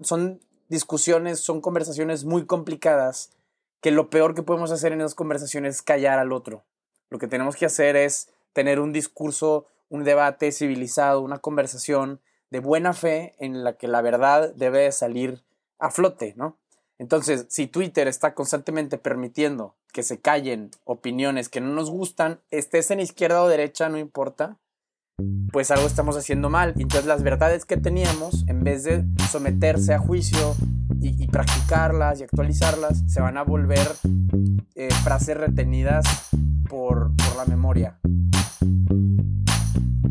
son discusiones, son conversaciones muy complicadas que lo peor que podemos hacer en esas conversaciones es callar al otro. Lo que tenemos que hacer es tener un discurso, un debate civilizado, una conversación de buena fe en la que la verdad debe salir a flote, ¿no? Entonces, si Twitter está constantemente permitiendo que se callen opiniones que no nos gustan, estés en izquierda o derecha, no importa, pues algo estamos haciendo mal. Entonces las verdades que teníamos, en vez de someterse a juicio y, practicarlas y actualizarlas, se van a volver eh, frases retenidas por, por la memoria.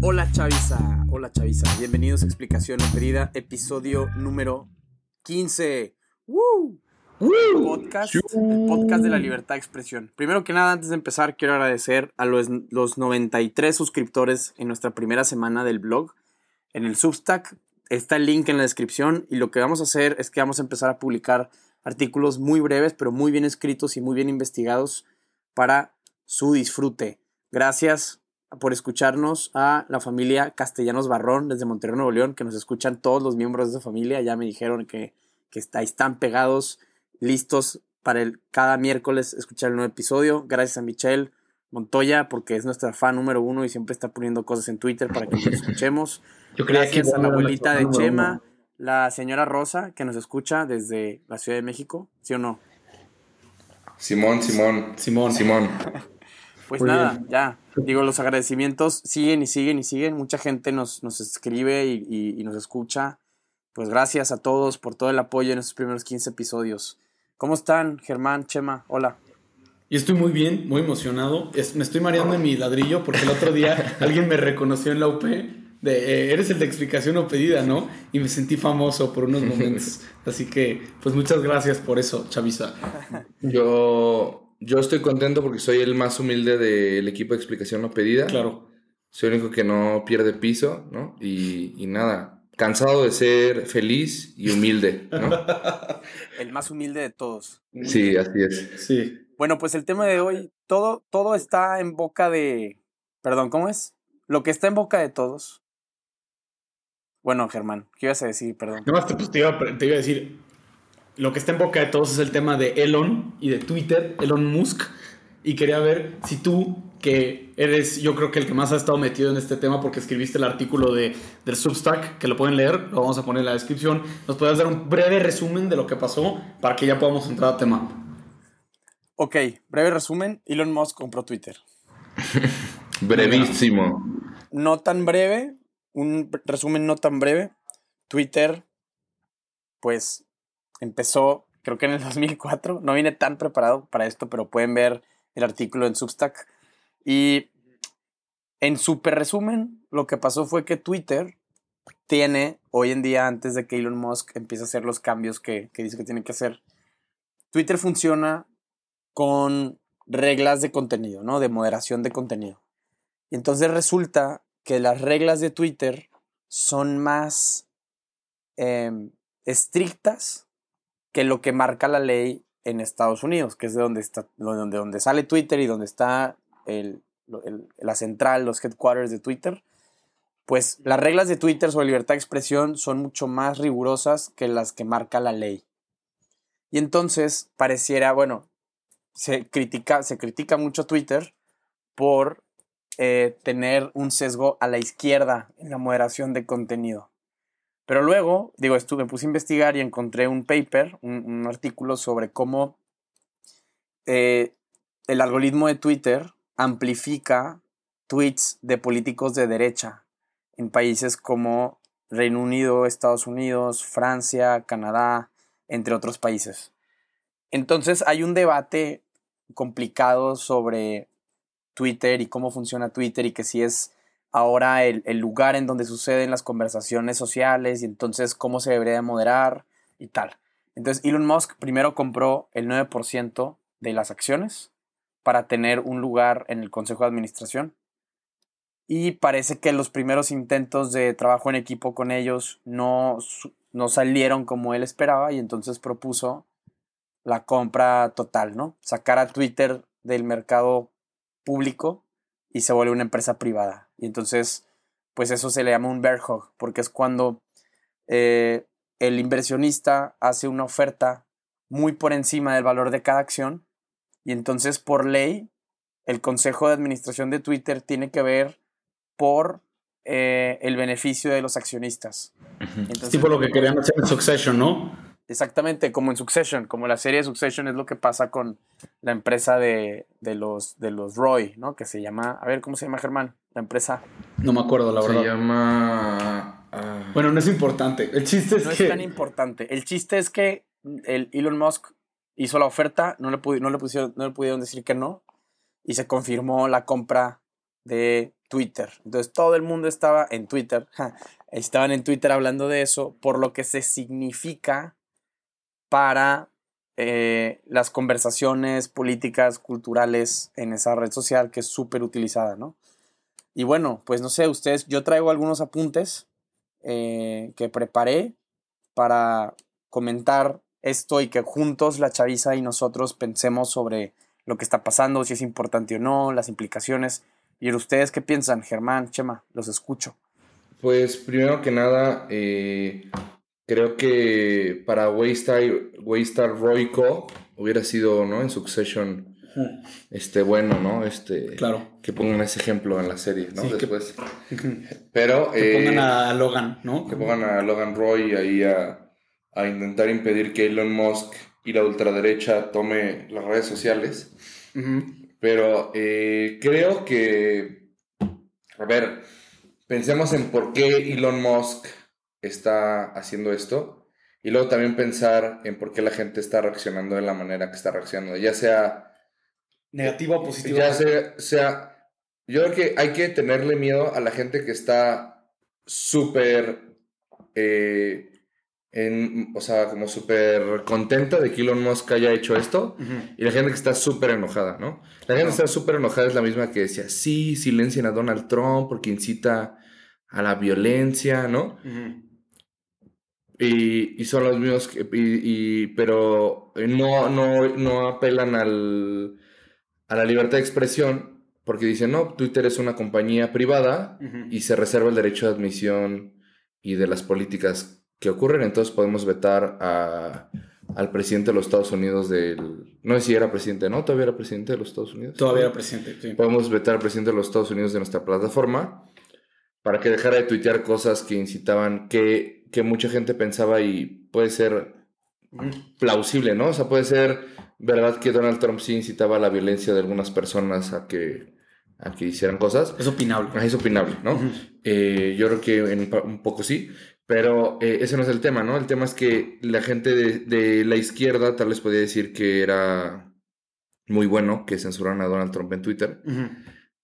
Hola Chavisa, hola Chavisa, bienvenidos a Explicación Querida, episodio número 15. ¡Woo! El podcast, el podcast de la libertad de expresión. Primero que nada, antes de empezar, quiero agradecer a los, los 93 suscriptores en nuestra primera semana del blog. En el Substack está el link en la descripción y lo que vamos a hacer es que vamos a empezar a publicar artículos muy breves, pero muy bien escritos y muy bien investigados para su disfrute. Gracias por escucharnos a la familia Castellanos Barrón desde Monterrey, Nuevo León, que nos escuchan todos los miembros de esa familia. Ya me dijeron que, que está, están pegados listos para el, cada miércoles escuchar el nuevo episodio. Gracias a Michelle Montoya, porque es nuestra fan número uno y siempre está poniendo cosas en Twitter para que nos escuchemos. Gracias a la abuelita de Chema, la señora Rosa, que nos escucha desde la Ciudad de México, ¿sí o no? Simón, Simón. Simón. Simón. Pues nada, ya. Digo, los agradecimientos siguen y siguen y siguen. Mucha gente nos, nos escribe y, y, nos escucha. Pues gracias a todos por todo el apoyo en estos primeros 15 episodios. ¿Cómo están, Germán, Chema? Hola. Yo estoy muy bien, muy emocionado. me estoy mareando en mi ladrillo porque el otro día alguien me reconoció en la UP de eh, eres el de explicación o pedida, ¿no? Y me sentí famoso por unos momentos. Así que, pues muchas gracias por eso, Chavisa. Yo, yo estoy contento porque soy el más humilde del equipo de explicación o pedida. Claro. Soy el único que no pierde piso, ¿no? Y, y nada, cansado de ser feliz y humilde, ¿no? el más humilde de todos. Sí, así es. Sí. Bueno, pues el tema de hoy, todo, todo está en boca de. Perdón, ¿cómo es? Lo que está en boca de todos. Bueno, Germán, ¿qué ibas a decir? Perdón. No, pues te, iba, te iba a decir. Lo que está en boca de todos es el tema de Elon y de Twitter, Elon Musk. Y quería ver si tú que eres, yo creo que el que más ha estado metido en este tema porque escribiste el artículo de, del Substack, que lo pueden leer, lo vamos a poner en la descripción. ¿Nos puedes dar un breve resumen de lo que pasó para que ya podamos entrar a tema? Ok, breve resumen. Elon Musk compró Twitter. Brevísimo. No tan breve, un resumen no tan breve. Twitter, pues, empezó, creo que en el 2004. No vine tan preparado para esto, pero pueden ver el artículo en Substack y en súper resumen, lo que pasó fue que Twitter tiene, hoy en día, antes de que Elon Musk empiece a hacer los cambios que, que dice que tiene que hacer, Twitter funciona con reglas de contenido, ¿no? De moderación de contenido. Y entonces resulta que las reglas de Twitter son más em, estrictas que lo que marca la ley en Estados Unidos, que es de donde, está, donde, donde sale Twitter y donde está el, la central, los headquarters de Twitter, pues las reglas de Twitter sobre libertad de expresión son mucho más rigurosas que las que marca la ley. Y entonces pareciera, bueno, se critica, se critica mucho Twitter por eh, tener un sesgo a la izquierda en la moderación de contenido. Pero luego, digo, estuve, me puse a investigar y encontré un paper, un, artículo sobre cómo eh, el algoritmo de Twitter amplifica tweets de políticos de derecha en países como Reino Unido, Estados Unidos, Francia, Canadá, entre otros países. Entonces hay un debate complicado sobre Twitter y cómo funciona Twitter y que si es ahora el, lugar en donde suceden las conversaciones sociales y entonces cómo se debería moderar y tal. Entonces Elon Musk primero compró el 9% de las acciones para tener un lugar en el Consejo de Administración. Y parece que los primeros intentos de trabajo en equipo con ellos no, no salieron como él esperaba y entonces propuso la compra total, ¿no? Sacar a Twitter del mercado público y se vuelve una empresa privada. Y entonces, pues eso se le llama un bear hug, porque es cuando eh, el inversionista hace una oferta muy por encima del valor de cada acción y entonces por ley el consejo de administración de Twitter tiene que ver por eh, el beneficio de los accionistas. es tipo lo que querían hacer en Succession, ¿no? Exactamente, como en Succession, como la serie de Succession es lo que pasa con la empresa de, los, de los Roy, ¿no? Que se llama, a ver, ¿cómo se llama Germán? La empresa. No me acuerdo, la verdad. Se llama... Ah. Bueno, no es importante. El chiste es no que... No es tan importante. El chiste es que el Elon Musk hizo la oferta, no le, no, le pusieron, no le pudieron decir que no, y se confirmó la compra de Twitter. Entonces todo el mundo estaba en Twitter, estaban en Twitter hablando de eso, por lo que se significa para eh, las conversaciones políticas, culturales en esa red social que es súper utilizada, ¿no? Y bueno, pues no sé, ustedes, yo traigo algunos apuntes eh, que preparé para comentar esto y que juntos la chaviza y nosotros pensemos sobre lo que está pasando, si es importante o no, las implicaciones. ¿Y ustedes qué piensan, Germán, Chema? Los escucho. Pues primero que nada, eh, Creo que para Waystar, Waystar Royco hubiera sido, ¿no? En Succession, este, bueno, ¿no? Este, claro. Que pongan ese ejemplo en la serie, ¿no? Después. Pero... Que pongan eh, a Logan, ¿no? Que pongan a Logan Roy ahí a, a intentar impedir que Elon Musk y la ultraderecha tome las redes sociales. Pero eh, creo que... A ver, pensemos en por qué Elon Musk está haciendo esto. Y luego también pensar en por qué la gente está reaccionando de la manera que está reaccionando, ya sea negativa o positiva. Ya sea, sea, yo creo que hay que tenerle miedo a la gente que está súper, eh, o sea, como súper contenta de que Elon Musk haya hecho esto, y la gente que está súper enojada, ¿no? La gente que está súper enojada es la misma que decía, sí, silencien a Donald Trump porque incita a la violencia, ¿no? Y, son los mismos, que, y, pero no, no, no apelan al, a la libertad de expresión porque dicen, no, Twitter es una compañía privada y se reserva el derecho de admisión y de las políticas que ocurren, entonces podemos vetar a, al presidente de los Estados Unidos del... No sé si era presidente, ¿no? Todavía era presidente de los Estados Unidos. Todavía era presidente, sí. Podemos vetar al presidente de los Estados Unidos de nuestra plataforma para que dejara de tuitear cosas que incitaban, que, que mucha gente pensaba y puede ser plausible, ¿no? O sea, puede ser verdad que Donald Trump sí incitaba a la violencia de algunas personas a que, a que hicieran cosas. Es opinable. Es opinable, ¿no? Eh, yo creo que en un poco sí, pero eh, ese no es el tema, ¿no? El tema es que la gente de, de, la izquierda tal vez podía decir que era muy bueno que censuraran a Donald Trump en Twitter.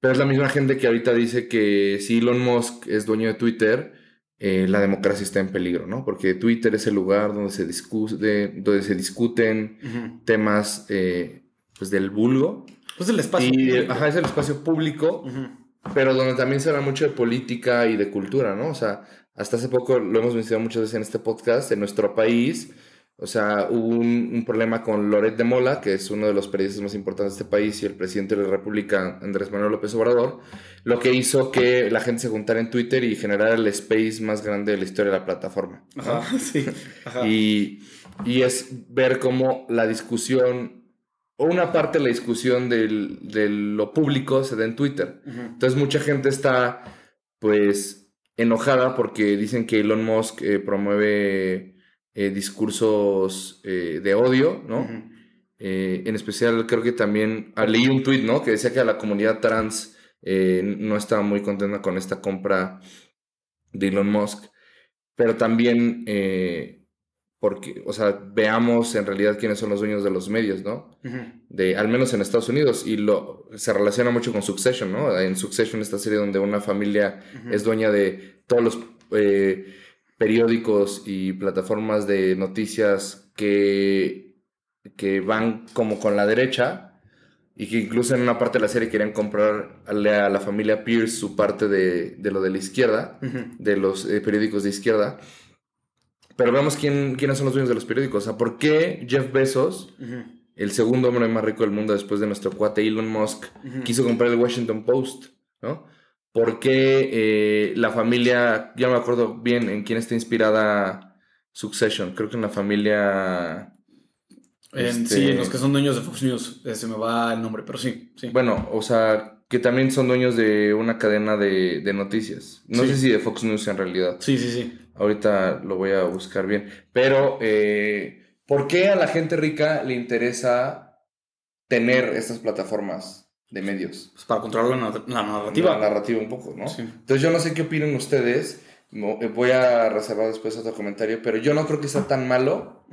Pero es la misma gente que ahorita dice que si Elon Musk es dueño de Twitter, eh, la democracia está en peligro, ¿no? Porque Twitter es el lugar donde se, discute, donde se discuten temas eh, pues del vulgo. Pues el espacio público. Ajá, es el espacio público, pero donde también se habla mucho de política y de cultura, ¿no? O sea, hasta hace poco lo hemos mencionado muchas veces en este podcast, en nuestro país o sea, hubo un, problema con Loret de Mola, que es uno de los periodistas más importantes de este país, y el presidente de la República, Andrés Manuel López Obrador, lo que hizo que la gente se juntara en Twitter y generara el space más grande de la historia de la plataforma. Ajá, sí. Y, y, es ver cómo la discusión, o una parte de la discusión del, de lo público se da en Twitter. Entonces mucha gente está, pues, enojada porque dicen que Elon Musk eh, promueve eh, discursos eh, de odio, ¿no? Eh, en especial creo que también ah, leí un tweet, ¿no? Que decía que la comunidad trans no estaba muy contenta con esta compra de Elon Musk, pero también porque, o sea, veamos en realidad quiénes son los dueños de los medios, ¿no? de, al menos en Estados Unidos, y lo, se relaciona mucho con Succession, ¿no? En Succession, esta serie donde una familia es dueña de todos los periódicos y plataformas de noticias que, que van como con la derecha y que incluso en una parte de la serie querían comprar a la, familia Pierce su parte de, lo de la izquierda, de los eh, periódicos de izquierda. Pero veamos quién, quiénes son los dueños de los periódicos. O sea, ¿por qué Jeff Bezos, el segundo hombre más rico del mundo después de nuestro cuate Elon Musk, quiso comprar el Washington Post? ¿no? Por qué eh, la familia, ya me acuerdo bien en quién está inspirada Succession, creo que en la familia... En- Este- Sí, en los que son dueños de Fox News. Se me va el nombre, pero sí. sí. Bueno, o sea, que también son dueños de una cadena de, de noticias. No Sí. sé si de Fox News en realidad. Sí, sí, sí. Ahorita lo voy a buscar bien. Pero, eh, ¿por qué a la gente rica le interesa tener estas plataformas de medios? Pues para controlar la, nar- la narrativa. La narrativa un poco, ¿no? Sí. Entonces yo no sé qué opinan ustedes. Eh, Voy a reservar después otro comentario, pero yo no creo que sea tan malo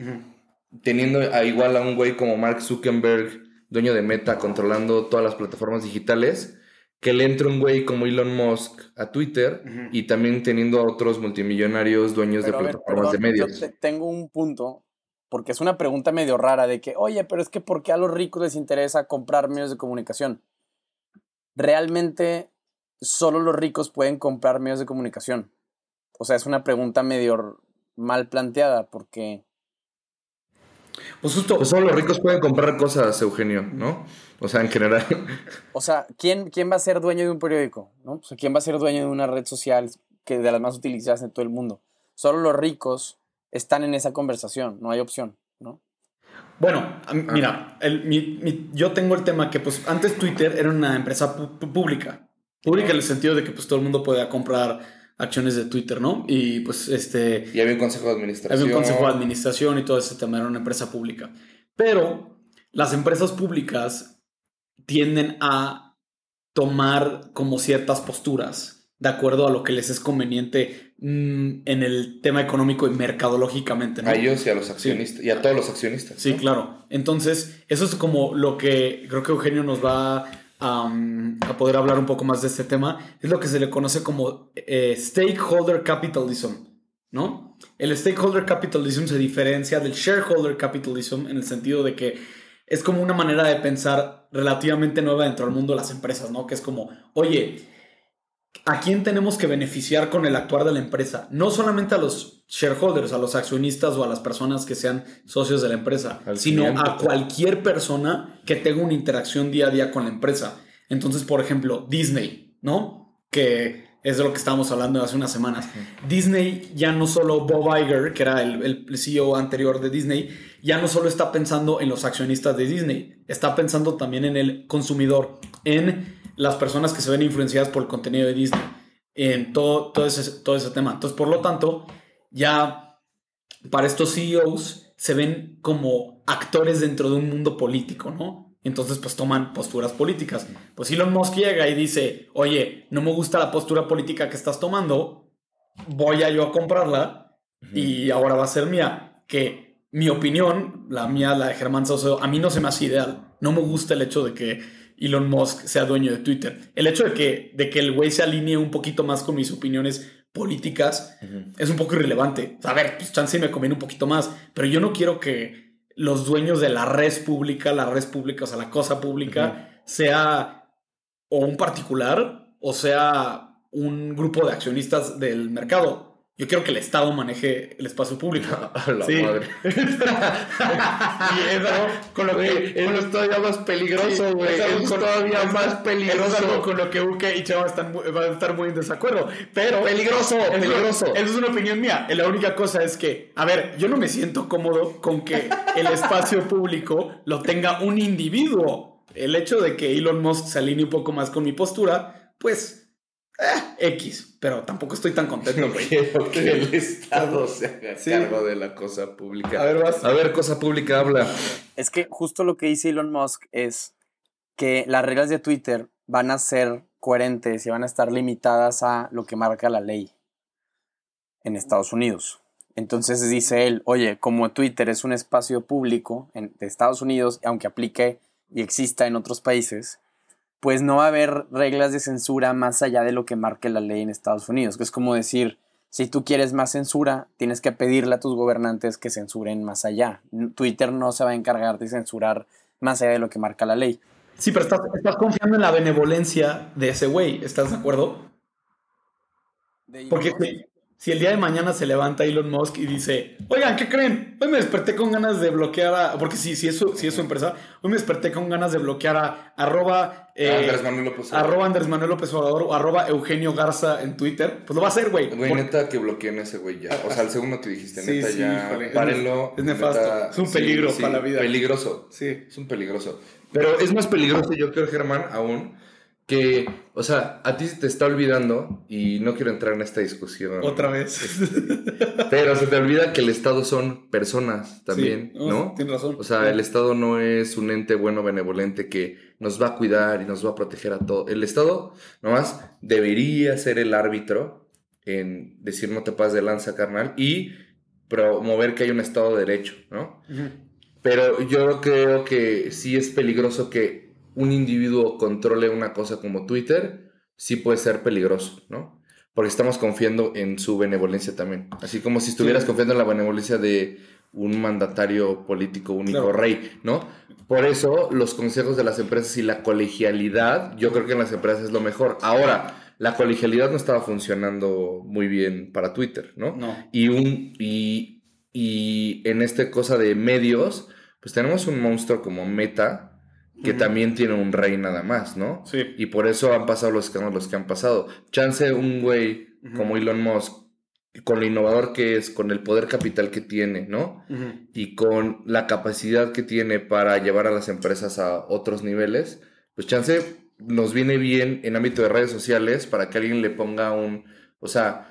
teniendo a igual a un güey como Mark Zuckerberg, dueño de Meta, controlando todas las plataformas digitales, que le entre un güey como Elon Musk a Twitter y también teniendo a otros multimillonarios dueños Pero, de ver, plataformas perdón, de yo medios. te- tengo un punto, porque es una pregunta medio rara de que, oye, pero es que ¿por qué a los ricos les interesa comprar medios de comunicación? Realmente solo los ricos pueden comprar medios de comunicación. O sea, es una pregunta medio mal planteada, porque Pues justo. Pues solo los ricos pueden comprar cosas, Eugenio, ¿no? O sea, en general. O sea, ¿quién, ¿quién va a ser dueño de un periódico? ¿no? O sea, ¿quién va a ser dueño de una red social que de las más utilizadas en todo el mundo? Solo los ricos están en esa conversación, no hay opción, ¿no? Bueno, a mí- mira, el- mi- mi- yo tengo el tema que pues antes Twitter era una empresa pública. Pública en el sentido de que pues todo el mundo podía comprar acciones de Twitter, ¿no? Y pues este... Y había un consejo de administración. Había un consejo de administración y todo ese tema era una empresa pública. Pero las empresas públicas tienden a tomar como ciertas posturas de acuerdo a lo que les es conveniente en el tema económico y mercadológicamente. ¿no? A ellos y a los accionistas. Y a todos los accionistas. Sí, ¿no? claro. Entonces, eso es como lo que creo que Eugenio nos va a poder hablar un poco más de este tema. Es lo que se le conoce como eh, stakeholder capitalism, ¿no? El stakeholder capitalism se diferencia del shareholder capitalism en el sentido de que es como una manera de pensar relativamente nueva dentro del mundo de las empresas, ¿no? Que es como, oye, ¿a quién tenemos que beneficiar con el actuar de la empresa? No solamente a los shareholders, a los accionistas o a las personas que sean socios de la empresa, Al sino cliente. a cualquier persona que tenga una interacción día a día con la empresa. Entonces, por ejemplo, Disney, ¿no? Que es de lo que estábamos hablando hace unas semanas. Disney ya no solo Bob Iger, que era el, el CEO anterior de Disney, ya no solo está pensando en los accionistas de Disney, está pensando también en el consumidor, en las personas que se ven influenciadas por el contenido de Disney, en todo, todo, ese, todo ese tema. Entonces, por lo tanto, ya para estos CEOs se ven como actores dentro de un mundo político, ¿no? Entonces, pues toman posturas políticas. Pues Elon Musk llega y dice, oye, no me gusta la postura política que estás tomando, voy a yo a comprarla y ahora va a ser mía. Que mi opinión, la mía, la de Germán Saucedo, a mí no se me hace ideal. No me gusta el hecho de que Elon Musk sea dueño de Twitter. El hecho de que, de que el güey se alinee un poquito más con mis opiniones políticas es un poco irrelevante. A ver, pues chance me conviene un poquito más, pero yo no quiero que los dueños de la red pública, la red pública, o sea, la cosa pública, sea o un particular o sea un grupo de accionistas del mercado. Yo quiero que el Estado maneje el espacio público. A la Sí. madre. y eso, con lo que... Eso es todavía más peligroso, Sí, güey. es algo Eso es todavía es- más algo peligroso. con lo que Uke y Chava están, van a estar muy en desacuerdo. Pero. Peligroso, Eso- peligroso. Eso es una opinión mía. La única cosa es que, a ver, yo no me siento cómodo con que el espacio público lo tenga un individuo. El hecho de que Elon Musk se alinee un poco más con mi postura, pues. Eh, X. Pero tampoco estoy tan contento, No güey. quiero que el Estado se haga Sí. cargo de la cosa pública. A ver, vas. A ver, cosa pública, habla. Es que justo lo que dice Elon Musk es que las reglas de Twitter van a ser coherentes y van a estar limitadas a lo que marca la ley en Estados Unidos. Entonces dice él, oye, como Twitter es un espacio público en, de Estados Unidos, aunque aplique y exista en otros países, pues no va a haber reglas de censura más allá de lo que marque la ley en Estados Unidos. Que es como decir, si tú quieres más censura, tienes que pedirle a tus gobernantes que censuren más allá. Twitter no se va a encargar de censurar más allá de lo que marca la ley. Sí, pero estás, estás confiando en la benevolencia de ese güey. ¿Estás de acuerdo? De Porque si el día de mañana se levanta Elon Musk y dice, oigan, ¿qué creen? Hoy me desperté con ganas de bloquear a... Porque si, si, es, su, si es su empresa, hoy me desperté con ganas de bloquear a arroba... Eh, Andrés Manuel López Obrador. Arroba Andrés Manuel López Obrador o arroba Eugenio Garza en Twitter. Pues lo va a hacer, güey. Güey, Por- neta que bloqueen a ese güey ya. O sea, el segundo que dijiste, neta sí, ya. híjole. Párenlo. es nefasto. neta, Es un peligro para la vida. Peligroso. Sí. Es un peligroso. Pero es más peligroso, yo creo, Germán, aún, que, o sea, a ti se te está olvidando, y no quiero entrar en esta discusión. Otra vez. Pero se te olvida que el Estado son personas también, Sí, ¿no? Tienes razón. O sea, el Estado no es un ente bueno, benevolente que nos va a cuidar y nos va a proteger a todo. El Estado nomás debería ser el árbitro en decir no te pases de lanza, carnal, y promover que hay un Estado de Derecho, ¿no? Pero yo creo que sí es peligroso que un individuo controle una cosa como Twitter, sí puede ser peligroso, ¿no? Porque estamos confiando en su benevolencia también. Así como si estuvieras Sí. confiando en la benevolencia de un mandatario político único Claro. rey, ¿no? Por eso los consejos de las empresas y la colegialidad, yo creo que en las empresas es lo mejor. Ahora, la colegialidad no estaba funcionando muy bien para Twitter, ¿no? No. Y, un, y, y en esta cosa de medios, pues tenemos un monstruo como Meta, que también tiene un rey nada más, ¿no? Sí. Y por eso han pasado los escándalos que han pasado. Chance un güey como Elon Musk, con lo innovador que es, con el poder capital que tiene, ¿no? Y con la capacidad que tiene para llevar a las empresas a otros niveles, pues chance nos viene bien en ámbito de redes sociales para que alguien le ponga un, o sea,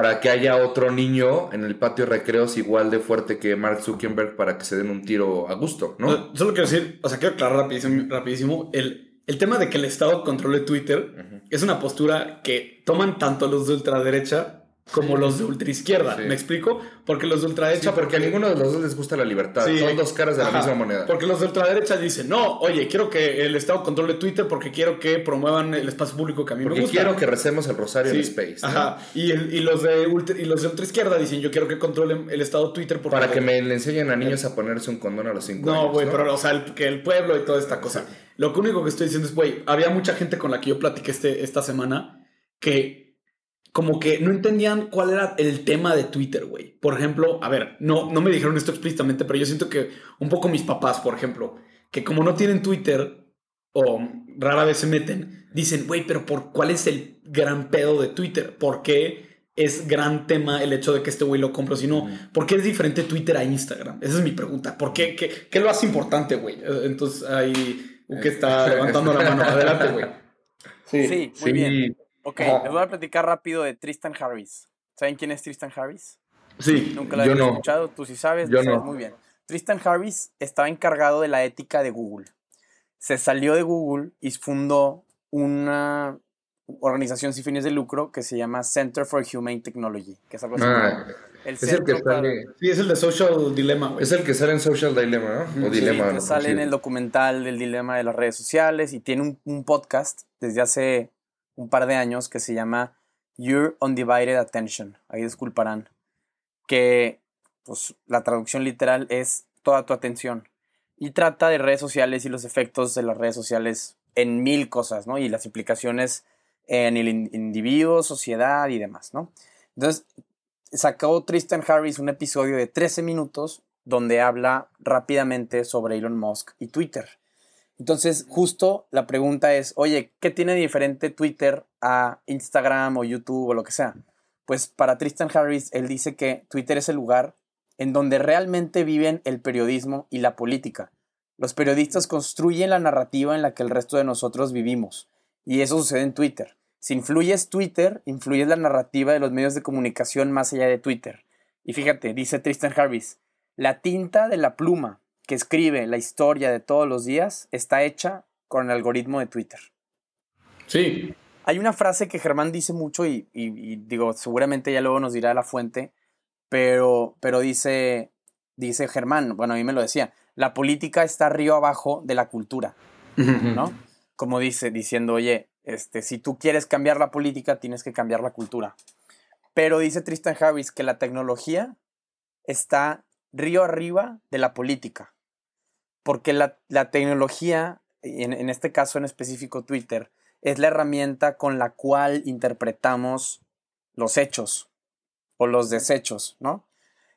para que haya otro niño en el patio de recreos igual de fuerte que Mark Zuckerberg para que se den un tiro a gusto, ¿no? O- Solo quiero decir, o sea, quiero aclarar rapidísimo, rapidísimo el, el tema de que el Estado controle Twitter es una postura que toman tanto los de ultraderecha como los de ultraizquierda. Sí. ¿Me explico? Porque los de Sí, ultraderecha... porque a ninguno de los dos les gusta la libertad. Sí. Son dos caras de la misma moneda. Porque los de ultraderecha dicen, no, oye, quiero que el Estado controle Twitter porque quiero que promuevan el espacio público que a mí Porque me gusta. quiero que recemos el rosario en Sí, Space. ¿no? Ajá. Y, el- y los de ultra, y los de ultraizquierda dicen, yo quiero que controlen el Estado Twitter porque... Para que me le enseñen a niños a ponerse un condón a los 5 años. No, güey, pero, o sea, el- que el pueblo y toda esta cosa. Lo único que estoy diciendo es, güey, había mucha gente con la que yo platiqué este, esta semana que como que no entendían cuál era el tema de Twitter, güey. Por ejemplo, a ver, no, no me dijeron esto explícitamente, pero yo siento que un poco mis papás, por ejemplo, que como no tienen Twitter o rara vez se meten, dicen, güey, pero por ¿cuál es el gran pedo de Twitter? ¿Por qué es gran tema el hecho de que este güey lo compre? Si no, ¿por qué es diferente Twitter a Instagram? Esa es mi pregunta. ¿Por qué? ¿Qué, qué lo hace importante, güey? Eh, Entonces ahí, que está levantando la mano. Adelante, güey. Sí, muy bien. Ok, Ajá. les voy a platicar rápido de Tristan Harris. ¿Saben quién es Tristan Harris? Sí. Nunca lo había no. escuchado, tú sí sabes, Yo sabes no. muy bien. Tristan Harris estaba encargado de la ética de Google. Se salió de Google y fundó una organización sin fines de lucro que se llama Center for Humane Technology, que es algo así Ah, el es el que para- sale. Sí, es el de Social Dilemma, güey. Es el que sale en Social Dilemma, ¿no? O Sí, Dilema. que ¿no? sale en el documental del dilema de las redes sociales y tiene un, un podcast desde hace un par de años que se llama Your Undivided Attention. Ahí disculparán. Que pues la traducción literal es toda tu atención. Y trata de redes sociales y los efectos de las redes sociales en mil cosas, ¿no? Y las implicaciones en el in- individuo, sociedad y demás, ¿no? Entonces, sacó Tristan Harris un episodio de 13 minutos donde habla rápidamente sobre Elon Musk y Twitter. Entonces, justo la pregunta es, oye, ¿qué tiene diferente Twitter a Instagram o YouTube o lo que sea? Pues para Tristan Harris, él dice que Twitter es el lugar en donde realmente viven el periodismo y la política. Los periodistas construyen la narrativa en la que el resto de nosotros vivimos. Y eso sucede en Twitter. Si influyes Twitter, influyes la narrativa de los medios de comunicación más allá de Twitter. Y fíjate, dice Tristan Harris, la tinta de la pluma que escribe la historia de todos los días está hecha con el algoritmo de Twitter. Sí. Hay una frase que Germán dice mucho y, y- y digo, seguramente ya luego nos dirá la fuente, pero, pero dice, dice Germán, bueno, a mí me lo decía, la política está río abajo de la cultura, ¿no? Como dice, diciendo, oye, este, si tú quieres cambiar la política, tienes que cambiar la cultura. Pero dice Tristan Harris que la tecnología está río arriba de la política. Porque la, la tecnología, en, en este caso en específico Twitter, es la herramienta con la cual interpretamos los hechos. o los desechos, ¿no?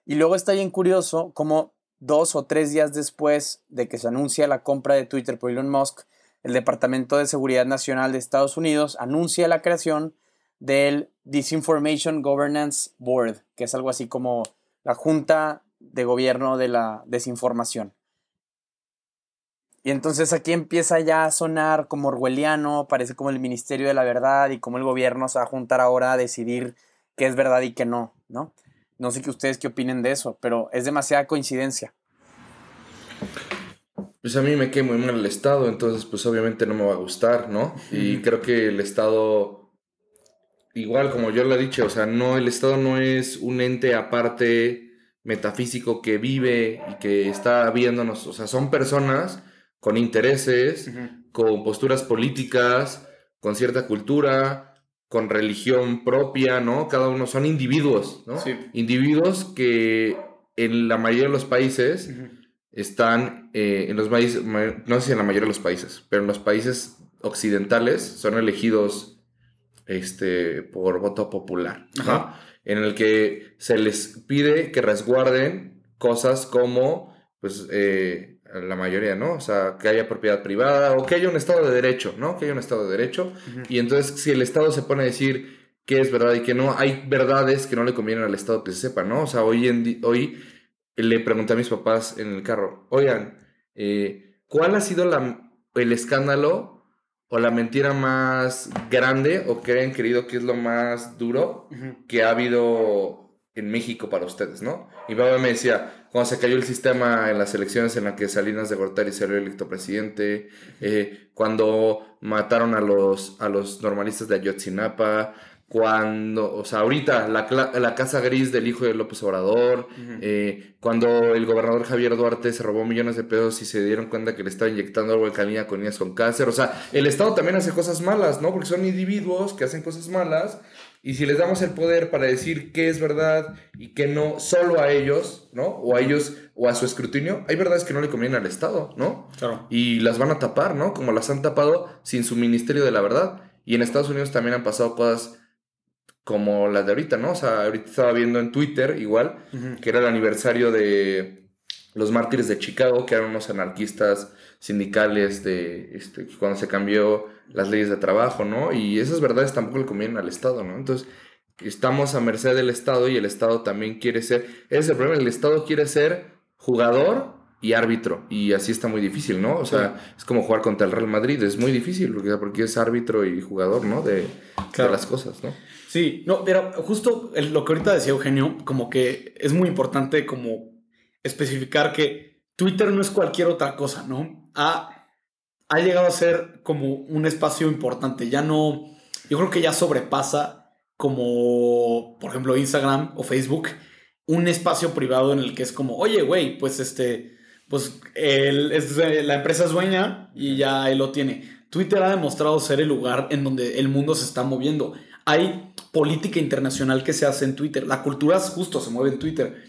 Y luego está bien curioso como dos o tres días después de que se anuncia la compra de Twitter por Elon Musk, el Departamento de Seguridad Nacional de Estados Unidos anuncia la creación del Disinformation Governance Board, que es algo así como la Junta de Gobierno de la Desinformación. Y entonces aquí empieza ya a sonar como orwelliano, parece como el Ministerio de la Verdad y como el gobierno se va a juntar ahora a decidir qué es verdad y qué no, ¿no? No sé qué ustedes qué opinen de eso, pero es demasiada coincidencia. Pues a mí me queda muy mal el Estado, entonces pues obviamente no me va a gustar, ¿no? Y creo que el Estado, igual como yo lo he dicho, o sea, no, el Estado no es un ente aparte metafísico que vive y que está viéndonos, o sea, son personas con intereses, con posturas políticas, con cierta cultura, con religión propia, ¿no? Cada uno son individuos, ¿no? Sí. Individuos que en la mayoría de los países están, eh, en los países, no sé si en la mayoría de los países, pero en los países occidentales son elegidos este, por voto popular, ¿no? Ajá. En el que se les pide que resguarden cosas como, pues, eh, la mayoría, ¿no? O sea, que haya propiedad privada o que haya un Estado de Derecho, ¿no? Que haya un Estado de Derecho. Y entonces, si el Estado se pone a decir qué es verdad y qué no, hay verdades que no le convienen al Estado que se sepa, ¿no? O sea, hoy, en hoy le pregunté a mis papás en el carro, oigan, eh, ¿cuál ha sido la, el escándalo o la mentira más grande o que hayan querido que es lo más duro que ha habido en México para ustedes, ¿no? Y mi papá me decía, cuando se cayó el sistema en las elecciones en la que Salinas de Gortari salió electo presidente, eh, cuando mataron a los, a los normalistas de Ayotzinapa, cuando, o sea, ahorita la, la casa gris del hijo de López Obrador, eh, cuando el gobernador Javier Duarte se robó millones de pesos y se dieron cuenta que le estaba inyectando algo de calina con niñas con cáncer, o sea, el Estado también hace cosas malas, ¿no? Porque son individuos que hacen cosas malas y si les damos el poder para decir qué es verdad y qué no, solo a ellos, ¿no? O a ellos o a su escrutinio, hay verdades que no le convienen al Estado, ¿no? Claro. Y las van a tapar, ¿no? Como las han tapado sin su Ministerio de la Verdad. Y en Estados Unidos también han pasado cosas como las de ahorita, ¿no? O sea, ahorita estaba viendo en Twitter igual que era el aniversario de los mártires de Chicago, que eran unos anarquistas sindicales de este, cuando se cambió las leyes de trabajo, ¿no? Y esas verdades tampoco le convienen al Estado, ¿no? Entonces, estamos a merced del Estado y el Estado también quiere ser, ese es el problema, el Estado quiere ser jugador y árbitro, y así está muy difícil, ¿no? O sea, es como jugar contra el Real Madrid, es muy difícil, porque, porque es árbitro y jugador, ¿no? De, Claro. de las cosas, ¿no? Sí, no, pero justo lo que ahorita decía Eugenio, como que es muy importante como especificar que Twitter no es cualquier otra cosa, ¿no? Ha, ha llegado a ser como un espacio importante, ya no, yo creo que ya sobrepasa como, por ejemplo, Instagram o Facebook, un espacio privado en el que es como, oye, güey, pues este, pues el- es de- la empresa es dueña y ya él lo tiene. Twitter ha demostrado ser el lugar en donde el mundo se está moviendo. Hay política internacional que se hace en Twitter. La cultura justo se mueve en Twitter.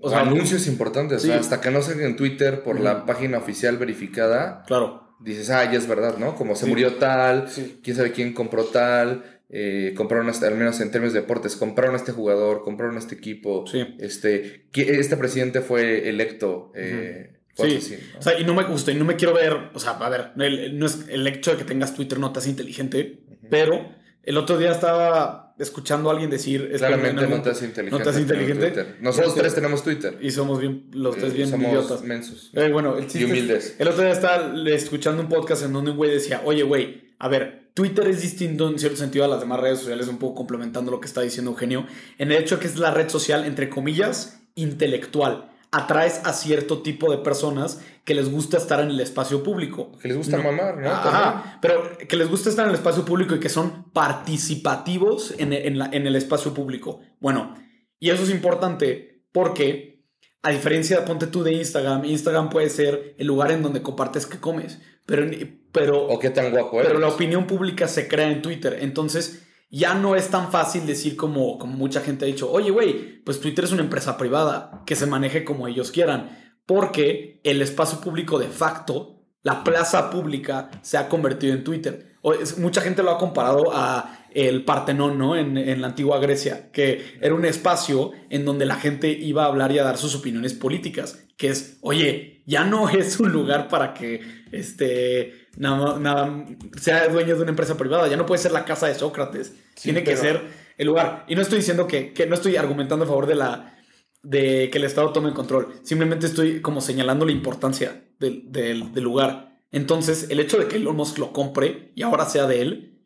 O sea, anuncios importantes, o sea, sí. hasta que no salga en Twitter por la página oficial verificada, Claro. Dices, ah, ya es verdad, ¿no? Como se Sí. murió tal, Sí. quién sabe quién compró tal, eh, compraron, hasta, al menos en términos de deportes, compraron a este jugador, compraron a este equipo, Sí. este, que este presidente fue electo, eh, Sí. así, ¿no? O sea, y no me gusta, y no me quiero ver, o sea, a ver, el, el- no es el hecho de que tengas Twitter no te hace inteligente, pero el otro día estaba escuchando a alguien decir... Claramente no te hace inteligente. no te hace inteligente. Nosotros Este- tres tenemos Twitter. Y somos bien, los tres Eh, bien somos idiotas. mensos. Eh, bueno, el chiste Y es- humildes. el otro día estaba escuchando un podcast en donde un güey decía, oye, güey, a ver, Twitter es distinto en cierto sentido a las demás redes sociales, un poco complementando lo que está diciendo Eugenio, en el hecho de que es la red social, entre comillas, intelectual. Atraes a cierto tipo de personas que les gusta estar en el espacio público. Que les gusta mamar, ¿no? Ajá, pero que les gusta estar en el espacio público y que son participativos en, en la- en el espacio público. Bueno, y eso es importante porque, a diferencia, ponte tú de Instagram, Instagram puede ser el lugar en donde compartes que comes, pero, pero, O qué tan guapo eres. pero la opinión pública se crea en Twitter. Entonces, ya no es tan fácil decir como, como mucha gente ha dicho, oye, güey, pues Twitter es una empresa privada que se maneje como ellos quieran, porque el espacio público de facto, la plaza pública, se ha convertido en Twitter. O es- mucha gente lo ha comparado a el Partenón, ¿no? En, en, la antigua Grecia, que era un espacio en donde la gente iba a hablar y a dar sus opiniones políticas, que es, oye, ya no es un lugar para que este, nada, nada sea dueño de una empresa privada, ya no puede ser la casa de Sócrates, tiene que ser el lugar. Y no estoy diciendo que, que no estoy argumentando a favor de la de que el Estado tome el control. Simplemente estoy como señalando la importancia del, del, del, lugar. Entonces, el hecho de que Elon Musk lo compre y ahora sea de él,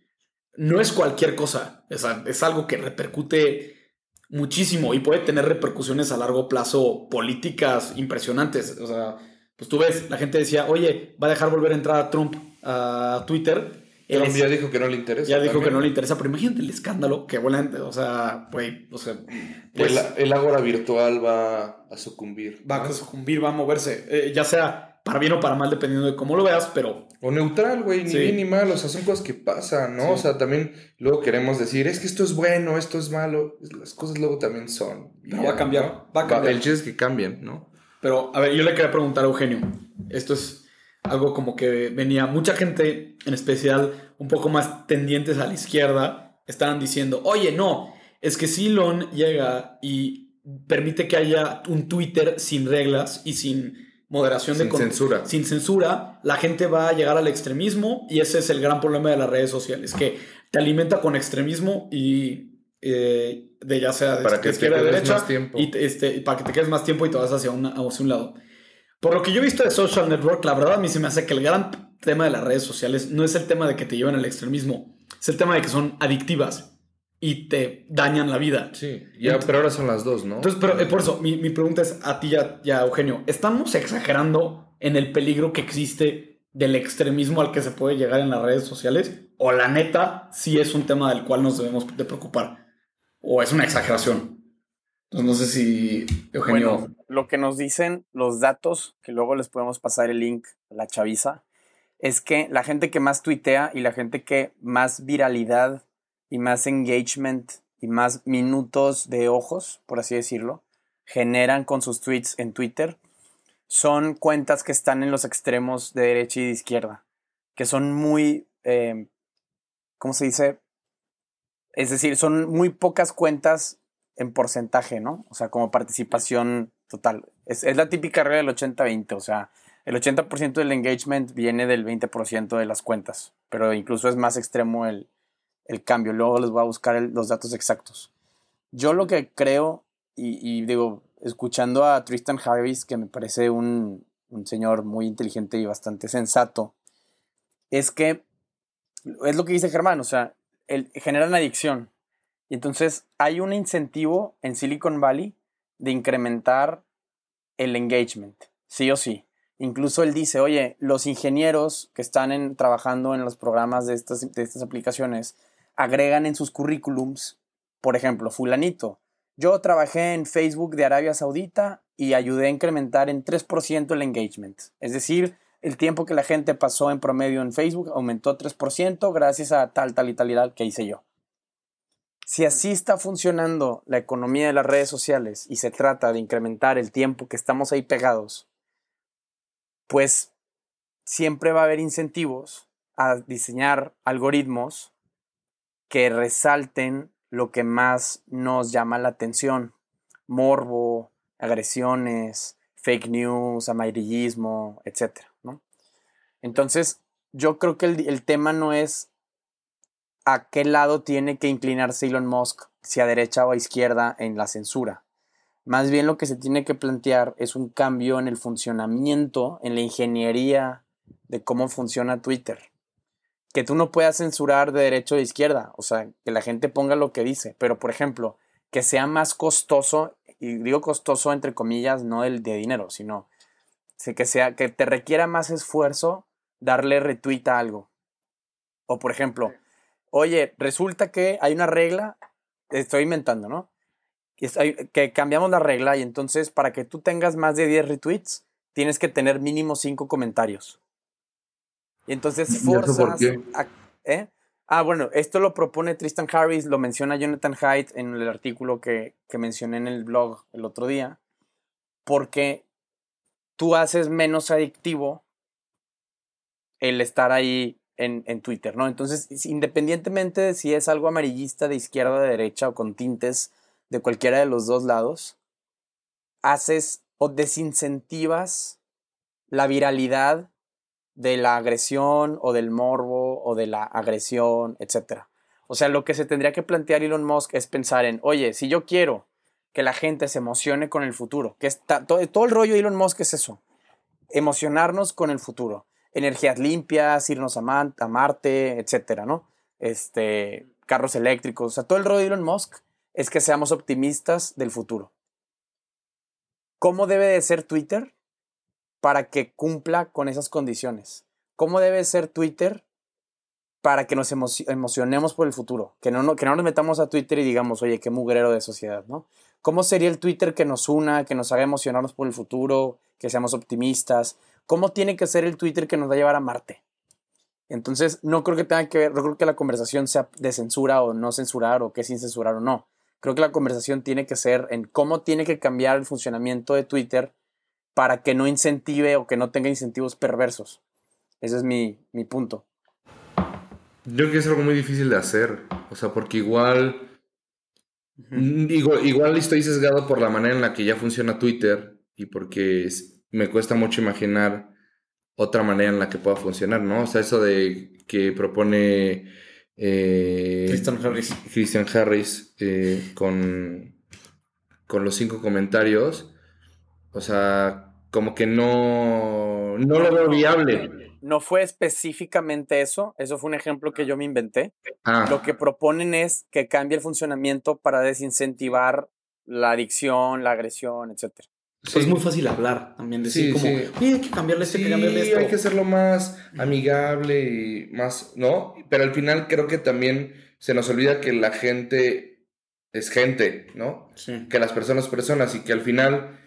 no es cualquier cosa. Es, es algo que repercute muchísimo y puede tener repercusiones a largo plazo políticas impresionantes. O sea, pues tú ves, la gente decía, oye, va a dejar volver a entrar a Trump a Twitter Trump ya dijo que no le interesa. Ya dijo que no le interesa, pero imagínate el escándalo que vuela, o sea, güey, o sea... Pues, el, el, ágora virtual va a sucumbir. Va a sucumbir, va a moverse, eh, ya sea para bien o para mal, dependiendo de cómo lo veas, pero... O neutral, güey, ni bien ni mal, o sea, son cosas que pasan, ¿no? O sea, también luego queremos decir, es que esto es bueno, esto es malo, las cosas luego también son. va a cambiar, va a cambiar. El chiste es que cambien, ¿no? Pero, a ver, yo le quería preguntar a Eugenio, esto es algo como que venía mucha gente, en especial un poco más tendientes a la izquierda, estaban diciendo, oye, no, es que si Elon llega y permite que haya un Twitter sin reglas y sin moderación sin de censura. Sin censura, la gente va a llegar al extremismo y ese es el gran problema de las redes sociales, que te alimenta con extremismo y eh, de ya sea de para que izquierda te derecha más tiempo. y este, para que te quedes más tiempo y te vas hacia, una, hacia un lado. Por lo que yo he visto de Social Network, la verdad a mí se me hace que el gran tema de las redes sociales no es el tema de que te lleven al extremismo, es el tema de que son adictivas y te dañan la vida. Sí, ya, pero ahora son las dos, ¿no? Entonces, pero eh, por eso, mi, mi, pregunta es a ti ya, ya, Eugenio, ¿estamos exagerando en el peligro que existe del extremismo al que se puede llegar en las redes sociales? ¿O la neta sí es un tema del cual nos debemos de preocupar? ¿O es una exageración? Entonces, no sé si, Eugenio... Bueno, lo que nos dicen los datos, que luego les podemos pasar el link a la chaviza, es que la gente que más tuitea y la gente que más viralidad y más engagement y más minutos de ojos, por así decirlo, generan con sus tweets en Twitter, son cuentas que están en los extremos de derecha y de izquierda, que son muy, eh, ¿cómo se dice? Es decir, son muy pocas cuentas en porcentaje, ¿no? O sea, como participación total. Es, es la típica regla del 80-20, o sea, el 80% del engagement viene del 20% de las cuentas, pero incluso es más extremo el, el cambio. Luego les voy a buscar los datos exactos. Yo lo que creo, y, y, digo, escuchando a Tristan Harris, que me parece un, un señor muy inteligente y bastante sensato, es que es lo que dice Germán, o sea, el, generan adicción. Y entonces hay un incentivo en Silicon Valley de incrementar el engagement, sí o sí. Incluso él dice, oye, los ingenieros que están trabajando en los programas de estas, de estas aplicaciones agregan en sus currículums, por ejemplo, fulanito, yo trabajé en Facebook de Arabia Saudita y ayudé a incrementar en 3% el engagement. Es decir, el tiempo que la gente pasó en promedio en Facebook aumentó 3% gracias a tal, tal y tal y tal que hice yo. Si así está funcionando la economía de las redes sociales y se trata de incrementar el tiempo que estamos ahí pegados, pues siempre va a haber incentivos a diseñar algoritmos que resalten lo que más nos llama la atención. Morbo, agresiones, fake news, amarillismo, etc. Entonces, yo creo que el, el tema no es a qué lado tiene que inclinarse Elon Musk, si a derecha o a izquierda en la censura. Más bien lo que se tiene que plantear es un cambio en el funcionamiento, en la ingeniería de cómo funciona Twitter. Que tú no puedas censurar de derecha o de izquierda, o sea, que la gente ponga lo que dice, pero por ejemplo, que sea más costoso, y digo costoso entre comillas, no del de dinero, sino que sea que te requiera más esfuerzo darle retweet a algo. O por ejemplo, oye, resulta que hay una regla, estoy inventando, ¿no? Que cambiamos la regla y entonces para que tú tengas más de 10 retweets, tienes que tener mínimo 5 comentarios. Y entonces forzas? A, ¿eh? Ah, bueno, esto lo propone Tristan Harris, lo menciona Jonathan Haidt en el artículo que, que mencioné en el blog el otro día, porque tú haces menos adictivo el estar ahí en, en Twitter, ¿no? Entonces, independientemente de si es algo amarillista de izquierda a derecha o con tintes de cualquiera de los dos lados, haces o desincentivas la viralidad de la agresión o del morbo o de la agresión, etc. O sea, lo que se tendría que plantear Elon Musk es pensar en, oye, si yo quiero que la gente se emocione con el futuro, que está, todo, el rollo de Elon Musk es eso, emocionarnos con el futuro, energías limpias, irnos a, Marte, etcétera, ¿no? Este, carros eléctricos, o sea, todo el rollo de Elon Musk es que seamos optimistas del futuro. ¿Cómo debe de ser Twitter para que cumpla con esas condiciones? ¿Cómo debe ser Twitter para que nos emo- emocionemos por el futuro? Que no, nos metamos a Twitter y digamos, oye, qué mugrero de sociedad, ¿no? ¿Cómo sería el Twitter que nos una, que nos haga emocionarnos por el futuro, que seamos optimistas? ¿Cómo tiene que ser el Twitter que nos va a llevar a Marte? Entonces, no creo que tenga que ver, no creo que la conversación sea de censura o no censurar o que sin censurar o no. Creo que la conversación tiene que ser en cómo tiene que cambiar el funcionamiento de Twitter para que no incentive o que no tenga incentivos perversos. Ese es mi, mi punto. Yo creo que es algo muy difícil de hacer. O sea, porque igual. Digo, igual estoy sesgado por la manera en la que ya funciona Twitter y porque es- me cuesta mucho imaginar otra manera en la que pueda funcionar, ¿no? O sea, eso de que propone eh, Christian Harris. Christian Harris eh, con, con los cinco comentarios. O sea, como que no, no lo veo viable. No fue específicamente eso, eso fue un ejemplo que yo me inventé. Ah, Lo que proponen es que cambie el funcionamiento para desincentivar la adicción, la agresión, etc. Pues sí. es muy fácil hablar también, decir Sí, como, sí. hay que cambiarle esto, hay Sí, que cambiarle esto. hay que hacerlo más amigable y más, ¿no? Pero al final creo que también se nos olvida que la gente es gente, ¿no? Sí. Que las personas personas y que al final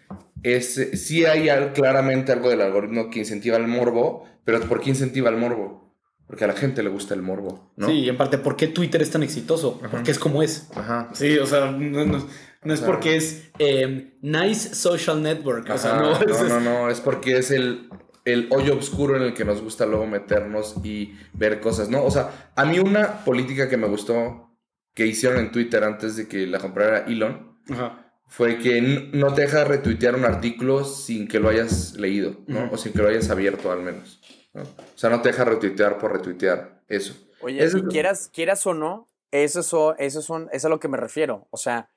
es sí hay al- claramente algo del algoritmo que incentiva el morbo, pero ¿por qué incentiva el morbo? Porque a la gente le gusta el morbo, ¿no? Sí, y en parte, ¿por qué Twitter es tan exitoso? Ajá. Porque es como es. Ajá. Sí, o sea, no, no- no es porque es eh, nice social network. O sea, no, no, no, es porque es el, el hoyo oscuro en el que nos gusta luego meternos y ver cosas, ¿no? O sea, a mí una política que me gustó que hicieron en Twitter antes de que la comprara Elon Ajá. Fue que no te deja retuitear un artículo sin que lo hayas leído, ¿no? O sin que lo hayas abierto al menos. ¿no? O sea, no te deja retuitear por retuitear eso. Oye, Eso es- quieras, quieras o no, eso, son, eso, son, eso es a lo que me refiero. O sea,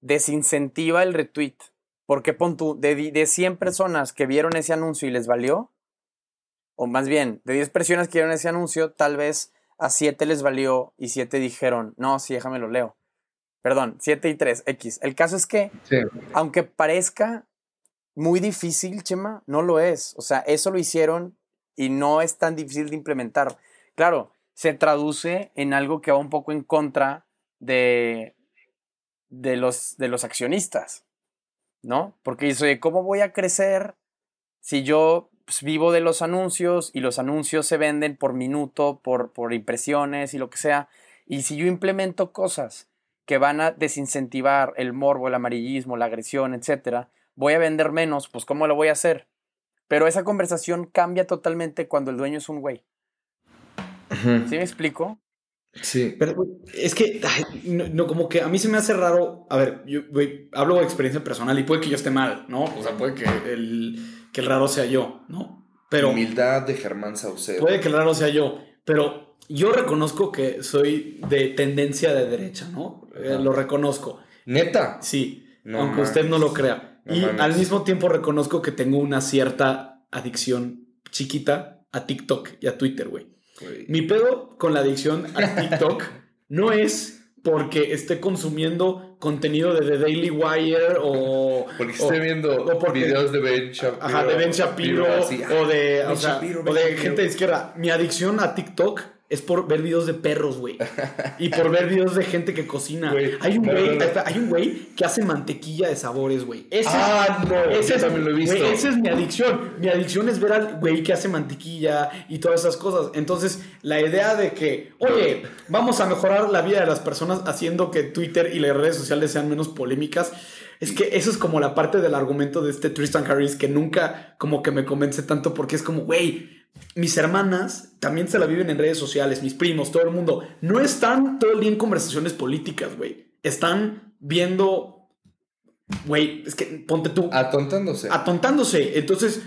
desincentiva el retweet. Porque pon tú, de, de 100 personas que vieron ese anuncio y les valió, o más bien, de 10 personas que vieron ese anuncio, tal vez a 7 les valió y 7 dijeron, no, sí, déjame lo leo. Perdón, 7 y 3, X. El caso es que Sí. aunque parezca muy difícil, Chema, no lo es. O sea, eso lo hicieron y no es tan difícil de implementar. Claro, se traduce en algo que va un poco en contra de, de, los, de los accionistas, ¿no? Porque dice, ¿cómo voy a crecer si yo pues, vivo de los anuncios y los anuncios se venden por minuto, por, por impresiones y lo que sea? Y si yo implemento cosas que van a desincentivar el morbo, el amarillismo, la agresión, etcétera, voy a vender menos, pues ¿cómo lo voy a hacer? Pero esa conversación cambia totalmente cuando el dueño es un güey. ¿Sí me explico? Sí. Pero es que, ay, no, no, como que a mí se me hace raro. A ver, yo hablo de experiencia personal y puede que yo esté mal, ¿no? O sea, puede que el, que el raro sea yo, ¿no? Pero Humildad de Germán Saucedo. puede que el raro sea yo. Pero yo reconozco que soy de tendencia de derecha, ¿no? Eh, lo reconozco. Neta. Sí, No aunque usted no lo crea. No y mames. al mismo tiempo reconozco que tengo una cierta adicción chiquita a TikTok y a Twitter, güey. Mi pedo con la adicción a TikTok no es porque esté consumiendo contenido de The Daily Wire o. Porque o- viendo o porque- videos de Ben Shapiro. Ajá, de Ben Shapiro así, o de, Ben o sea, Shapiro, o Ben de gente de izquierda. Mi adicción a TikTok es por ver videos de perros, güey. Y por ver videos de gente que cocina. Hay un güey, no, no. espera, hay un güey que hace mantequilla de sabores, güey. Ese Ah, no, ese es, también lo he visto. esa es mi adicción. Mi adicción es ver al güey que hace mantequilla y todas esas cosas. Entonces, la idea de que, oye, vamos a mejorar la vida de las personas haciendo que Twitter y las redes sociales sean menos polémicas. Es que eso es como la parte del argumento de este Tristan Harris que nunca como que me convence tanto porque es como, güey, mis hermanas también se la viven en redes sociales, mis primos, todo el mundo. No están todo el día en conversaciones políticas, güey. Están viendo, güey, es que ponte tú. Atontándose. Atontándose. Entonces,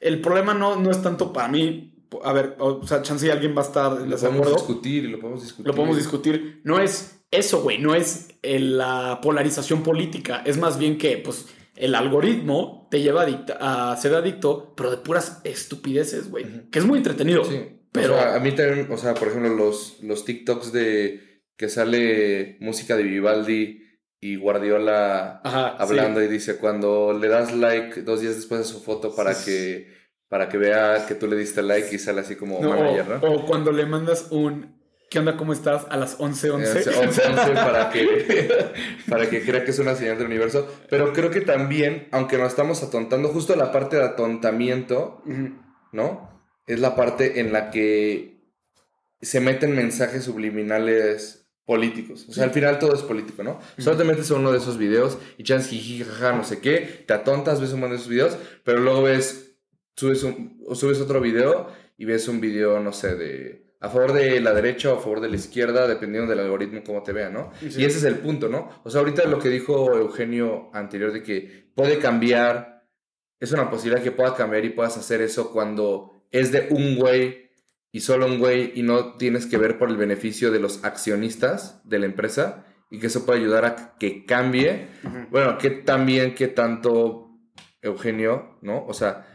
el problema no, no es tanto para mí. A ver, o sea, chance y alguien va a estar lo podemos discutir, lo podemos discutir. Lo podemos discutir. No es eso, güey. No es la polarización política. Es más bien que, pues, el algoritmo te lleva a, ser adicto, pero de puras estupideces, güey. Que es muy entretenido. Sí. Pero a mí también, o sea, por ejemplo, los, los TikToks de que sale música de Vivaldi y Guardiola hablando y dice cuando le das like dos días después de su foto para que para que vea que tú le diste like y sale así como manager, ¿no? O cuando le mandas un ¿Qué onda? ¿Cómo estás? A las 11:11. 11:11 para que, para que crea que es una señal del universo. Pero creo que también, aunque nos estamos atontando, justo la parte de atontamiento, ¿no? Es la parte en la que se meten mensajes subliminales políticos. O sea, al final todo es político, ¿no? Solo te metes a uno de esos videos y chance jiji, jaja, no sé qué, te atontas, ves uno de esos videos, pero luego ves, subes, un, subes otro video y ves un video, no sé, de a favor de la derecha o a favor de la izquierda, dependiendo del algoritmo como te vea, ¿no? Y ese es el punto, ¿no? O sea, ahorita lo que dijo Eugenio anterior de que puede cambiar, es una posibilidad que pueda cambiar y puedas hacer eso cuando es de un güey y solo un güey y no tienes que ver por el beneficio de los accionistas de la empresa y que eso puede ayudar a que cambie. Bueno, que también, que tanto Eugenio, ¿no? O sea,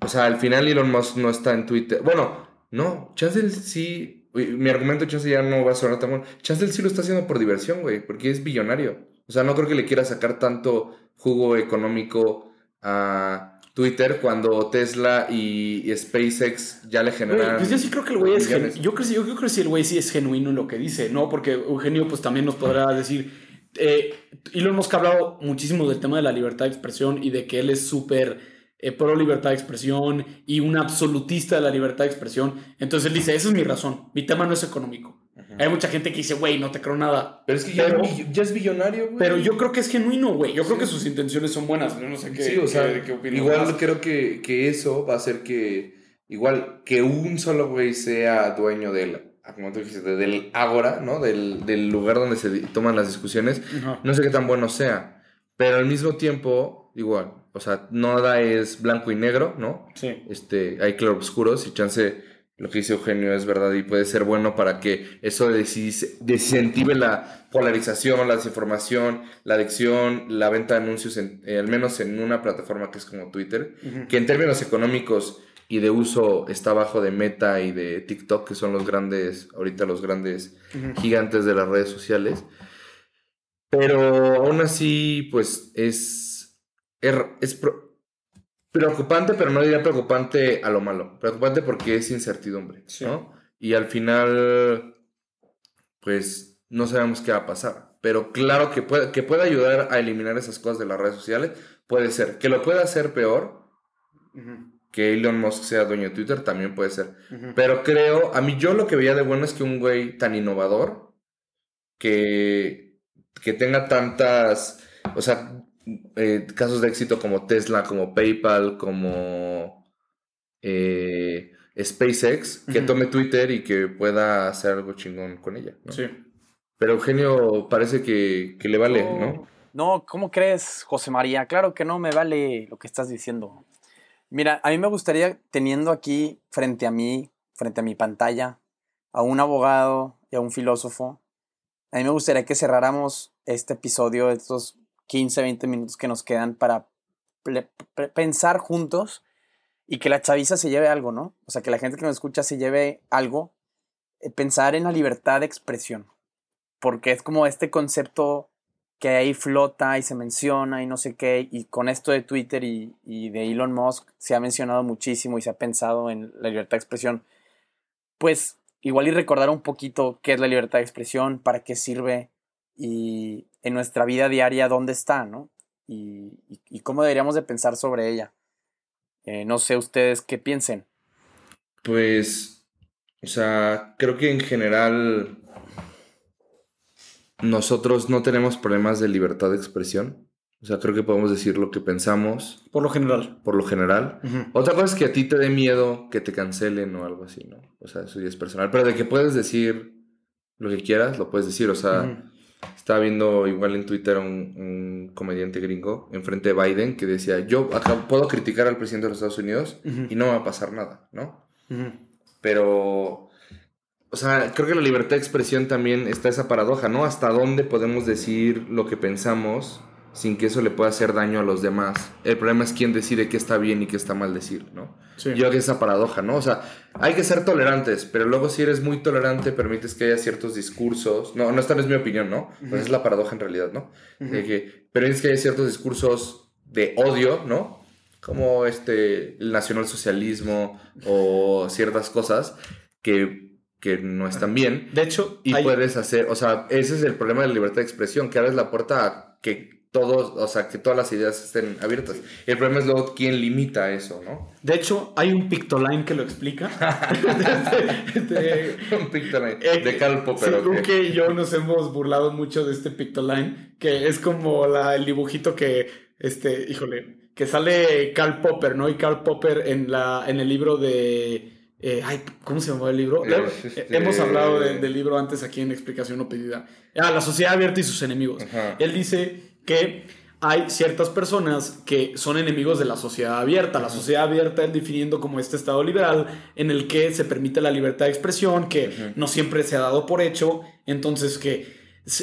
o sea, al final Elon Musk no está en Twitter. Bueno, no, Chancel sí. Mi argumento, Chancel ya no va a sonar tan bueno. Chancel sí lo está haciendo por diversión, güey, porque es billonario. O sea, no creo que le quiera sacar tanto jugo económico a Twitter cuando Tesla y, SpaceX ya le generan. pues yo sí creo que el güey es genuino. Yo creo, yo, creo que sí el güey sí es genuino en lo que dice, ¿no? Porque Eugenio, pues también nos podrá decir. Eh, y lo hemos hablado muchísimo del tema de la libertad de expresión y de que él es súper eh, pro libertad de expresión y un absolutista de la libertad de expresión. Entonces él dice, esa es mi razón, mi tema no es económico. Hay mucha gente que dice, güey, no te creo nada. Pero es que ya, es billonario, güey. Pero yo creo que es genuino, güey. Yo creo que sus intenciones son buenas. Yo no sé qué, sí, o sea, Igual creo que, que, eso va a hacer que, igual, que un solo güey sea dueño del, como tú dijiste, del ágora, ¿no? Del, del, lugar donde se toman las discusiones. No sé qué tan bueno sea. Pero al mismo tiempo, igual, o sea, nada es blanco y negro, ¿no? Sí. Este, hay claroscuros y chance lo que dice Eugenio es verdad y puede ser bueno para que eso desincentive la polarización, la desinformación, la adicción, la venta de anuncios, eh, al menos en una plataforma que es como Twitter, que en términos económicos y de uso está abajo de Meta y de TikTok, que son los grandes, ahorita los grandes gigantes de las redes sociales. Pero aún así, pues es es preocupante, pero no diría preocupante a lo malo. Preocupante porque es incertidumbre, ¿no? Y al final, pues no sabemos qué va a pasar. Pero claro que puede, que puede ayudar a eliminar esas cosas de las redes sociales, puede ser. Que lo pueda hacer peor, que Elon Musk sea dueño de Twitter, también puede ser. Pero creo, a mí yo lo que veía de bueno es que un güey tan innovador, que, que tenga tantas, o sea, eh, casos de éxito como Tesla, como PayPal, como eh, SpaceX, que tome Twitter y que pueda hacer algo chingón con ella. Sí. Pero Eugenio parece que, le vale, ¿no? No, ¿cómo crees, José María? Claro que no me vale lo que estás diciendo. Mira, a mí me gustaría, teniendo aquí frente a mí, frente a mi pantalla, a un abogado y a un filósofo, a mí me gustaría que cerráramos este episodio, estos 15, 20 minutos que nos quedan para pensar juntos y que la chaviza se lleve algo, ¿no? O sea, que la gente que nos escucha se lleve algo, eh, pensar en la libertad de expresión, porque es como este concepto que ahí flota y se menciona y no sé qué, y con esto de Twitter y, y de Elon Musk se ha mencionado muchísimo y se ha pensado en la libertad de expresión, pues igual y recordar un poquito qué es la libertad de expresión, para qué sirve y en nuestra vida diaria dónde está, ¿no? Y, cómo deberíamos de pensar sobre ella. Eh, no sé ustedes qué piensen. Pues, o sea, creo que en general nosotros no tenemos problemas de libertad de expresión. O sea, creo que podemos decir lo que pensamos. Por lo general. Por lo general. Otra cosa es que a ti te dé miedo que te cancelen o algo así, ¿no? O sea, eso ya es personal. Pero de que puedes decir lo que quieras, lo puedes decir. O sea, estaba viendo igual en Twitter un, un, comediante gringo enfrente de Biden que decía, yo acá puedo criticar al presidente de los Estados Unidos y no va a pasar nada, ¿no? Pero, o sea, creo que la libertad de expresión también está esa paradoja, ¿no? Hasta dónde podemos decir lo que pensamos sin que eso le pueda hacer daño a los demás. El problema es quién decide qué está bien y qué está mal decir, ¿no? Yo creo que esa paradoja, ¿no? O sea, hay que ser tolerantes, pero luego si eres muy tolerante permites que haya ciertos discursos, no, no esta no es mi opinión, ¿no? Pues es la paradoja en realidad, ¿no? de que permites que haya ciertos discursos de odio, ¿no? Como este, el nacionalsocialismo o ciertas cosas que, que no están bien. De hecho, y puedes hacer, o sea, ese es el problema de la libertad de expresión, que abres la puerta a que todos, o sea, que todas las ideas estén abiertas. El problema es luego quién limita eso, ¿no? De hecho, hay un pictoline que lo explica. un pictoline de Karl Popper. Sí, que y yo nos hemos burlado mucho de este pictoline, que es como la, el dibujito que, este, híjole, que sale Karl Popper, ¿no? Y Karl Popper en, la, en el libro de... Eh, ay, ¿cómo se llamó el libro? Este hemos hablado del libro antes aquí en Explicación No Pedida. Ah, La Sociedad Abierta y sus enemigos. Él dice que hay ciertas personas que son enemigos de la sociedad abierta. La sociedad abierta es definiendo como este Estado liberal en el que se permite la libertad de expresión, que no siempre se ha dado por hecho, entonces que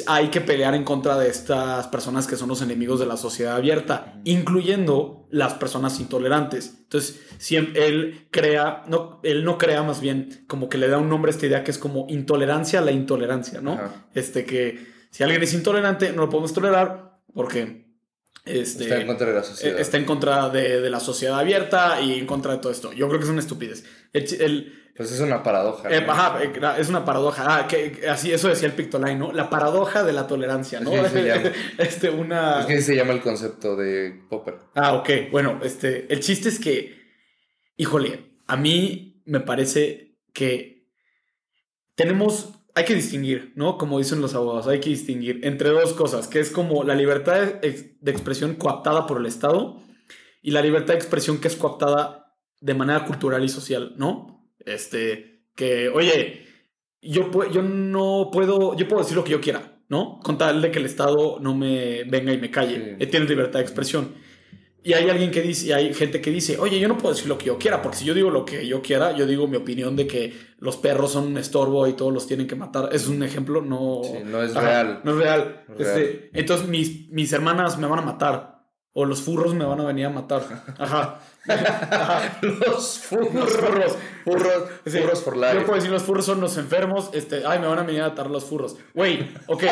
hay que pelear en contra de estas personas que son los enemigos de la sociedad abierta, incluyendo las personas intolerantes. Entonces, siempre él crea, no, él no crea más bien como que le da un nombre a esta idea que es como intolerancia a la intolerancia, ¿no? Este que si alguien es intolerante, no lo podemos tolerar, porque este, está en contra de la sociedad. Está en contra de, la sociedad abierta y en contra de todo esto. Yo creo que es una estupidez. pues es una paradoja. Eh, ajá, eh, es una paradoja. Ah, que, así, eso decía el Pictoline, ¿no? La paradoja de la tolerancia, ¿no? este, una... Es que se llama el concepto de Popper. Ah, ok. Bueno, este, el chiste es que, híjole, a mí me parece que tenemos hay que distinguir, ¿no? Como dicen los abogados, hay que distinguir entre dos cosas, que es como la libertad de, expresión coaptada por el Estado y la libertad de expresión que es coaptada de manera cultural y social, ¿no? Este, que, oye, yo, yo no puedo, yo puedo decir lo que yo quiera, ¿no? Con tal de que el Estado no me venga y me calle. Sí. Tiene libertad de expresión. Y hay alguien que dice, y hay gente que dice, oye, yo no puedo decir lo que yo quiera, porque si yo digo lo que yo quiera, yo digo mi opinión de que los perros son un estorbo y todos los tienen que matar. Es un ejemplo, no. no es real. No es real. Este, entonces mis, mis hermanas me van a matar. O los furros me van a venir a matar. Ajá. los furros. Furros. Furros. Furros por life. Yo puedo decir, los furros son los enfermos. Este, ay, me van a venir a matar los furros. Güey, ok.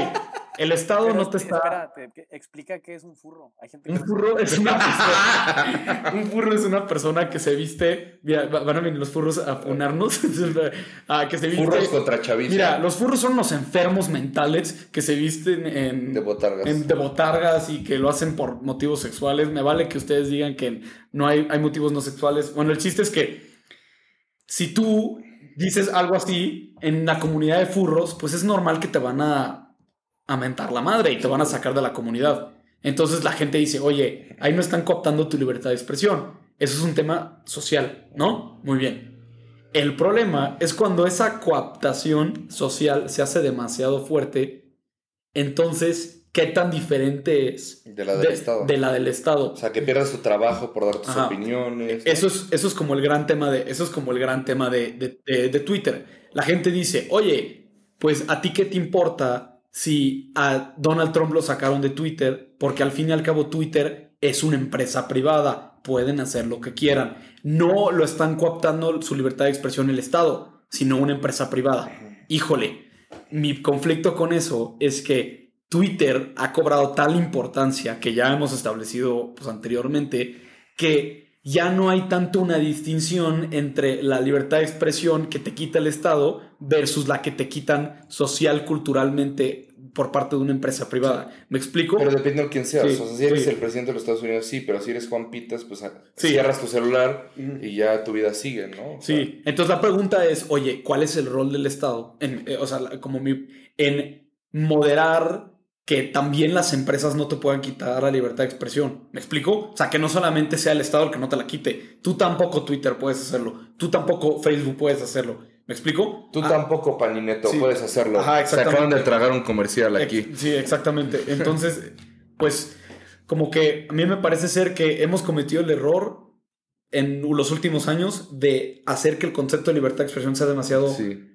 El Estado no te está. Espérate, explica qué es un furro. Hay gente que un furro es una persona. un furro es una persona que se viste. Mira, van a venir los furros a funarnos. ah, que se viste. Furros contra chavismo. Mira, los furros son los enfermos mentales que se visten en. De botargas. En, de botargas y que lo hacen por motivos sexuales. Me vale que ustedes digan que no hay, hay motivos no sexuales. Bueno, el chiste es que si tú dices algo así en la comunidad de furros, pues es normal que te van a a mentar la madre y te van a sacar de la comunidad. Entonces la gente dice, oye, ahí no están cooptando tu libertad de expresión. Eso es un tema social, ¿no? Muy bien. El problema es cuando esa cooptación social se hace demasiado fuerte, entonces, ¿qué tan diferente es de la del Estado? De la del Estado. O sea, que pierdas tu trabajo por dar tus opiniones. Eso, es, eso es como el gran tema de, eso es como el gran tema de, de Twitter. La gente dice, oye, pues a ti qué te importa si a Donald Trump lo sacaron de Twitter, porque al fin y al cabo Twitter es una empresa privada, pueden hacer lo que quieran. No lo están cooptando su libertad de expresión el Estado, sino una empresa privada. Híjole, mi conflicto con eso es que Twitter ha cobrado tal importancia que ya hemos establecido pues, anteriormente que ya no hay tanto una distinción entre la libertad de expresión que te quita el Estado versus la que te quitan social, culturalmente por parte de una empresa privada. ¿Me explico? Pero depende de quién seas. o sea, si eres el presidente de los Estados Unidos, sí, pero si eres Juan Pitas, pues cierras tu celular y ya tu vida sigue, ¿no? sí. Entonces la pregunta es, oye, ¿cuál es el rol del Estado? En, eh, o sea, como mi, en moderar que también las empresas no te puedan quitar la libertad de expresión. ¿Me explico? O sea, que no solamente sea el Estado el que no te la quite. Tú tampoco Twitter puedes hacerlo. Tú tampoco Facebook puedes hacerlo. ¿Me explico? Tú Ah, tampoco, Panineto, sí. puedes hacerlo. Ajá, Se acaban de tragar un comercial Ex- aquí. Sí, exactamente. Entonces, pues, como que a mí me parece ser que hemos cometido el error en los últimos años de hacer que el concepto de libertad de expresión sea demasiado, Sí,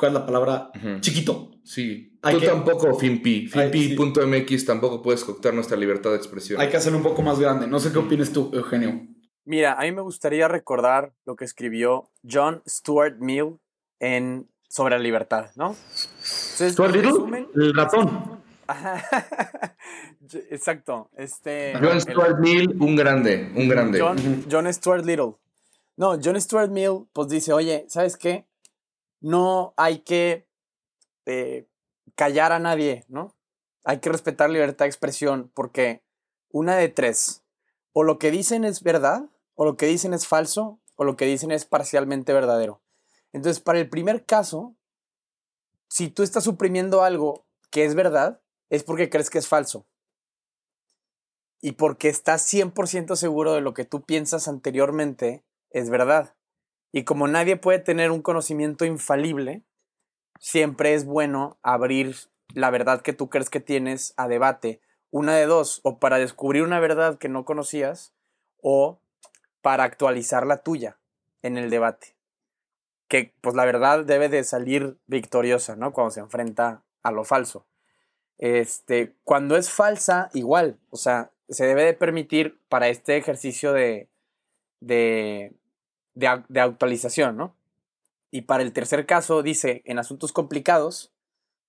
¿cuál es la palabra? Chiquito. sí. Hay Tú que- tampoco, Finpi. Finpi.mx tampoco puedes cooptar nuestra libertad de expresión. Hay que hacerlo un poco más grande. No sé qué opinas tú, Eugenio. Mira, a mí me gustaría recordar lo que escribió John Stuart Mill en sobre la libertad, ¿no? Entonces, ¿Stuart Little? El ratón. Exacto. Este. John el- Stuart Mill, un grande, un grande. John, John Stuart Little. No, John Stuart Mill, pues dice, oye, ¿sabes qué? No hay que eh, callar a nadie, ¿no? Hay que respetar libertad de expresión porque una de tres, o lo que dicen es verdad, o lo que dicen es falso, o lo que dicen es parcialmente verdadero. Entonces, para el primer caso, si tú estás suprimiendo algo que es verdad, es porque crees que es falso y porque estás 100% seguro de lo que tú piensas anteriormente es verdad. Y como nadie puede tener un conocimiento infalible, siempre es bueno abrir la verdad que tú crees que tienes a debate. Una de dos, o para descubrir una verdad que no conocías, o para actualizar la tuya en el debate. Que pues la verdad debe de salir victoriosa, ¿no? Cuando se enfrenta a lo falso. Este, cuando es falsa, igual, o sea, se debe de permitir para este ejercicio de, de, de, actualización, ¿no? Y para el tercer caso, dice, en asuntos complicados,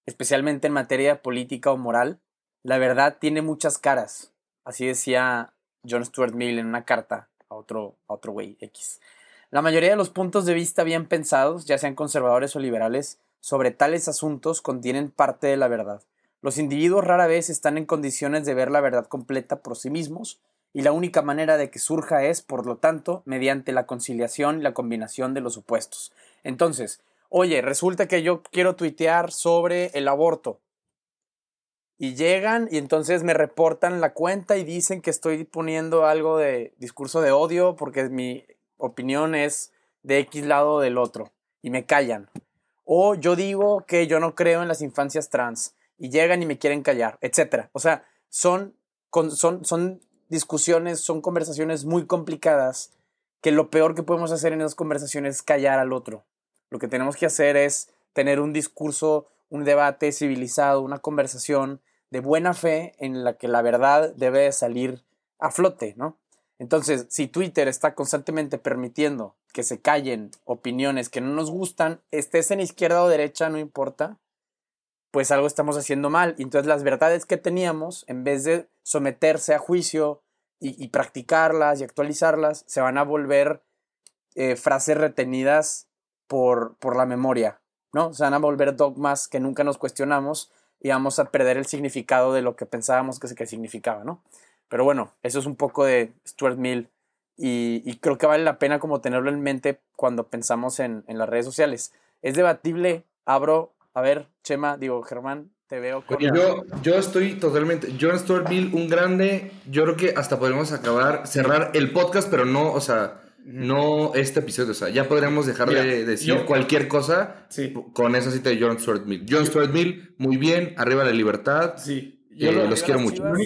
especialmente en materia política o moral, la verdad tiene muchas caras. Así decía John Stuart Mill en una carta a otro, a otro güey X. La mayoría de los puntos de vista bien pensados, ya sean conservadores o liberales, sobre tales asuntos contienen parte de la verdad. Los individuos rara vez están en condiciones de ver la verdad completa por sí mismos, y la única manera de que surja es, por lo tanto, mediante la conciliación la combinación de los opuestos. Entonces, oye, resulta que yo quiero tuitear sobre el aborto. Y llegan y entonces me reportan la cuenta y dicen que estoy poniendo algo de discurso de odio porque mi opinión es de X lado del otro. Y me callan. O yo digo que yo no creo en las infancias trans y llegan y me quieren callar, etcétera. O sea, son, son, son discusiones, son conversaciones muy complicadas que lo peor que podemos hacer en esas conversaciones es callar al otro. Lo que tenemos que hacer es tener un discurso, un debate civilizado, una conversación de buena fe en la que la verdad debe de salir a flote, ¿no? Entonces, si Twitter está constantemente permitiendo que se callen opiniones que no nos gustan, estés en izquierda o derecha, no importa, pues algo estamos haciendo mal. Y entonces las verdades que teníamos, en vez de someterse a juicio y, practicarlas y actualizarlas, se van a volver eh, frases retenidas por, por la memoria, ¿no? Se van a volver dogmas que nunca nos cuestionamos y vamos a perder el significado de lo que pensábamos que, que significaba, ¿no? Pero bueno, eso es un poco de Stuart Mill y, y creo que vale la pena como tenerlo en mente cuando pensamos en, en las redes sociales. Es debatible, abro, a ver, Chema, digo, Germán, te veo con... Yo, yo estoy totalmente. John Stuart Mill, un grande. Yo creo que hasta podremos acabar, cerrar el podcast, pero no, o sea, no este episodio. O sea, ya podríamos dejar Mira, de decir yo- cualquier cosa Sí. con esa cita de John Stuart Mill. John Stuart Mill, muy bien. Arriba la libertad. Sí. Eh, Yo lo, los arriba quiero mucho. Chivas.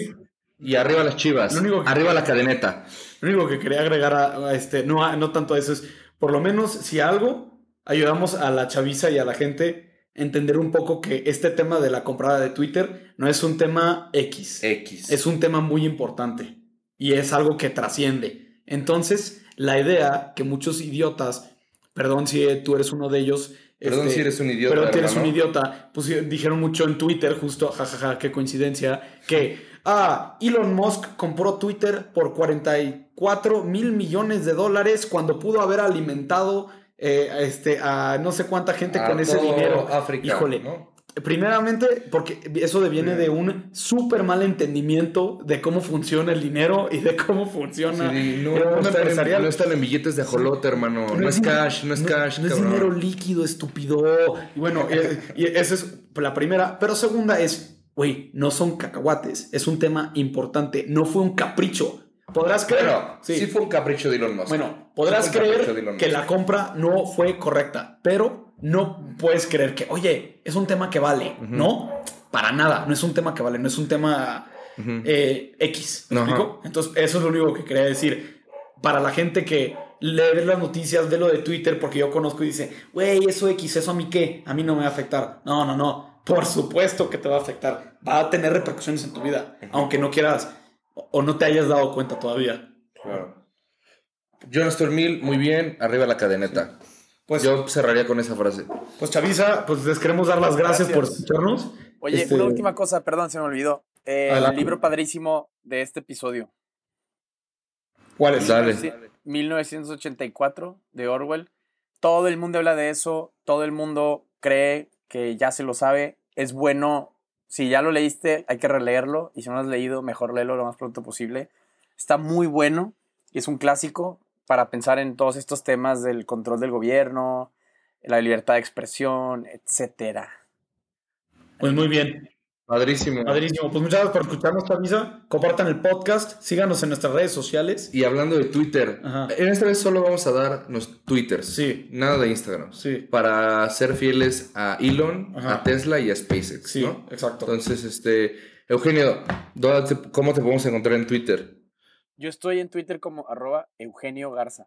Y arriba las chivas. Lo único que- Arriba la cadeneta. lo único que quería agregar a, a este, no, a- no tanto a eso, es por lo menos si algo ayudamos a la chaviza y a la gente entender un poco que este tema de la comprada de Twitter no es un tema X. X. es un tema muy importante y es algo que trasciende. Entonces, la idea que muchos idiotas, perdón si tú eres uno de ellos, Perdón este, si eres un idiota. pero tú eres un idiota, pues dijeron mucho en Twitter, justo, jajaja, qué coincidencia, que, ah, Elon Musk compró Twitter por 44 mil millones de dólares cuando pudo haber alimentado eh, este, a no sé cuánta gente A con ese dinero. África, Híjole, ¿no? Primeramente, porque eso deviene de un súper mal entendimiento de cómo funciona el dinero y de cómo funciona Sí, no, están en, empresarial. no están en billetes de ajolote, hermano. No, es cash, no es cash, No es dinero líquido, estúpido. Y bueno, y esa es la primera. Pero segunda es, güey, no son cacahuates, es un tema importante, no fue un capricho. Podrás creer. Bueno, sí. fue un capricho de Elon Musk. Bueno, podrás Sí de creer que la compra no fue correcta, pero no puedes creer que, oye, es un tema que vale, ¿no? Para nada, no es un tema que vale, no es un tema Ujú. eh, X. ¿Me explico? Entonces, eso es lo único que quería decir. Para la gente que lee las noticias, ve lo de Twitter, porque yo conozco y dice, güey, eso X, eso a mí qué, a mí no me va a afectar. No, no, no. Por supuesto que te va a afectar. Va a tener repercusiones en tu vida, aunque no quieras o no te hayas dado cuenta todavía. Claro. John Stuart Mill, muy bien, arriba la cadeneta. Pues, Yo cerraría con esa frase. pues Chavisa, pues les queremos dar las gracias, por escucharnos. Oye, Este- una última cosa, perdón, se me olvidó. Eh, el libro padrísimo de este episodio. ¿Cuál es? Dale. Sí, 1984 de Orwell. Todo el mundo habla de eso, todo el mundo cree que ya se lo sabe. Es bueno, si ya lo leíste, hay que releerlo y si no lo has leído, mejor léelo lo más pronto posible. Está muy bueno y es un clásico para pensar en todos estos temas del control del gobierno, la libertad de expresión, etcétera. Pues muy bien. Padrísimo. Padrísimo. Pues muchas gracias por escucharnos, Chavisa. Compartan el podcast, síganos en nuestras redes sociales. Y hablando de Twitter, Ajá. en esta vez solo vamos a dar los Twitters. Sí. Nada de Instagram. Sí. Para ser fieles a Elon, Ajá. a Tesla y a SpaceX. Sí, ¿no? exacto. Entonces, este. Eugenio, ¿dónde te- ¿cómo te podemos encontrar en Twitter? Yo estoy en Twitter como arroba Eugenio Garza.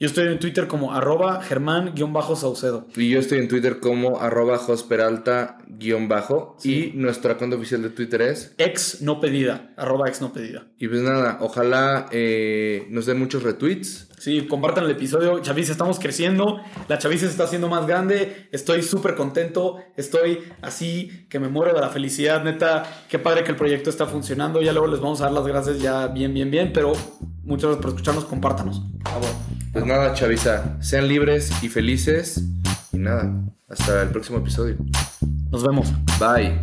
Yo estoy en Twitter como arroba germán-saucedo. Y yo estoy en Twitter como arroba josperalta-bajo. Y nuestra cuenta oficial de Twitter es. Ex no pedida. Arroba ex no pedida. Y pues nada, ojalá eh, nos den muchos retweets. Sí, compartan el episodio. Chaviza, estamos creciendo. La Chaviza se está haciendo más grande. Estoy súper contento. Estoy así que me muero de la felicidad. Neta, qué padre que el proyecto está funcionando. Ya luego les vamos a dar las gracias ya bien, bien, bien. Pero muchas gracias por escucharnos. Compártanos. Por favor. Pues nada, Chavisa, sean libres y felices. Y nada, hasta el próximo episodio. Nos vemos. Bye.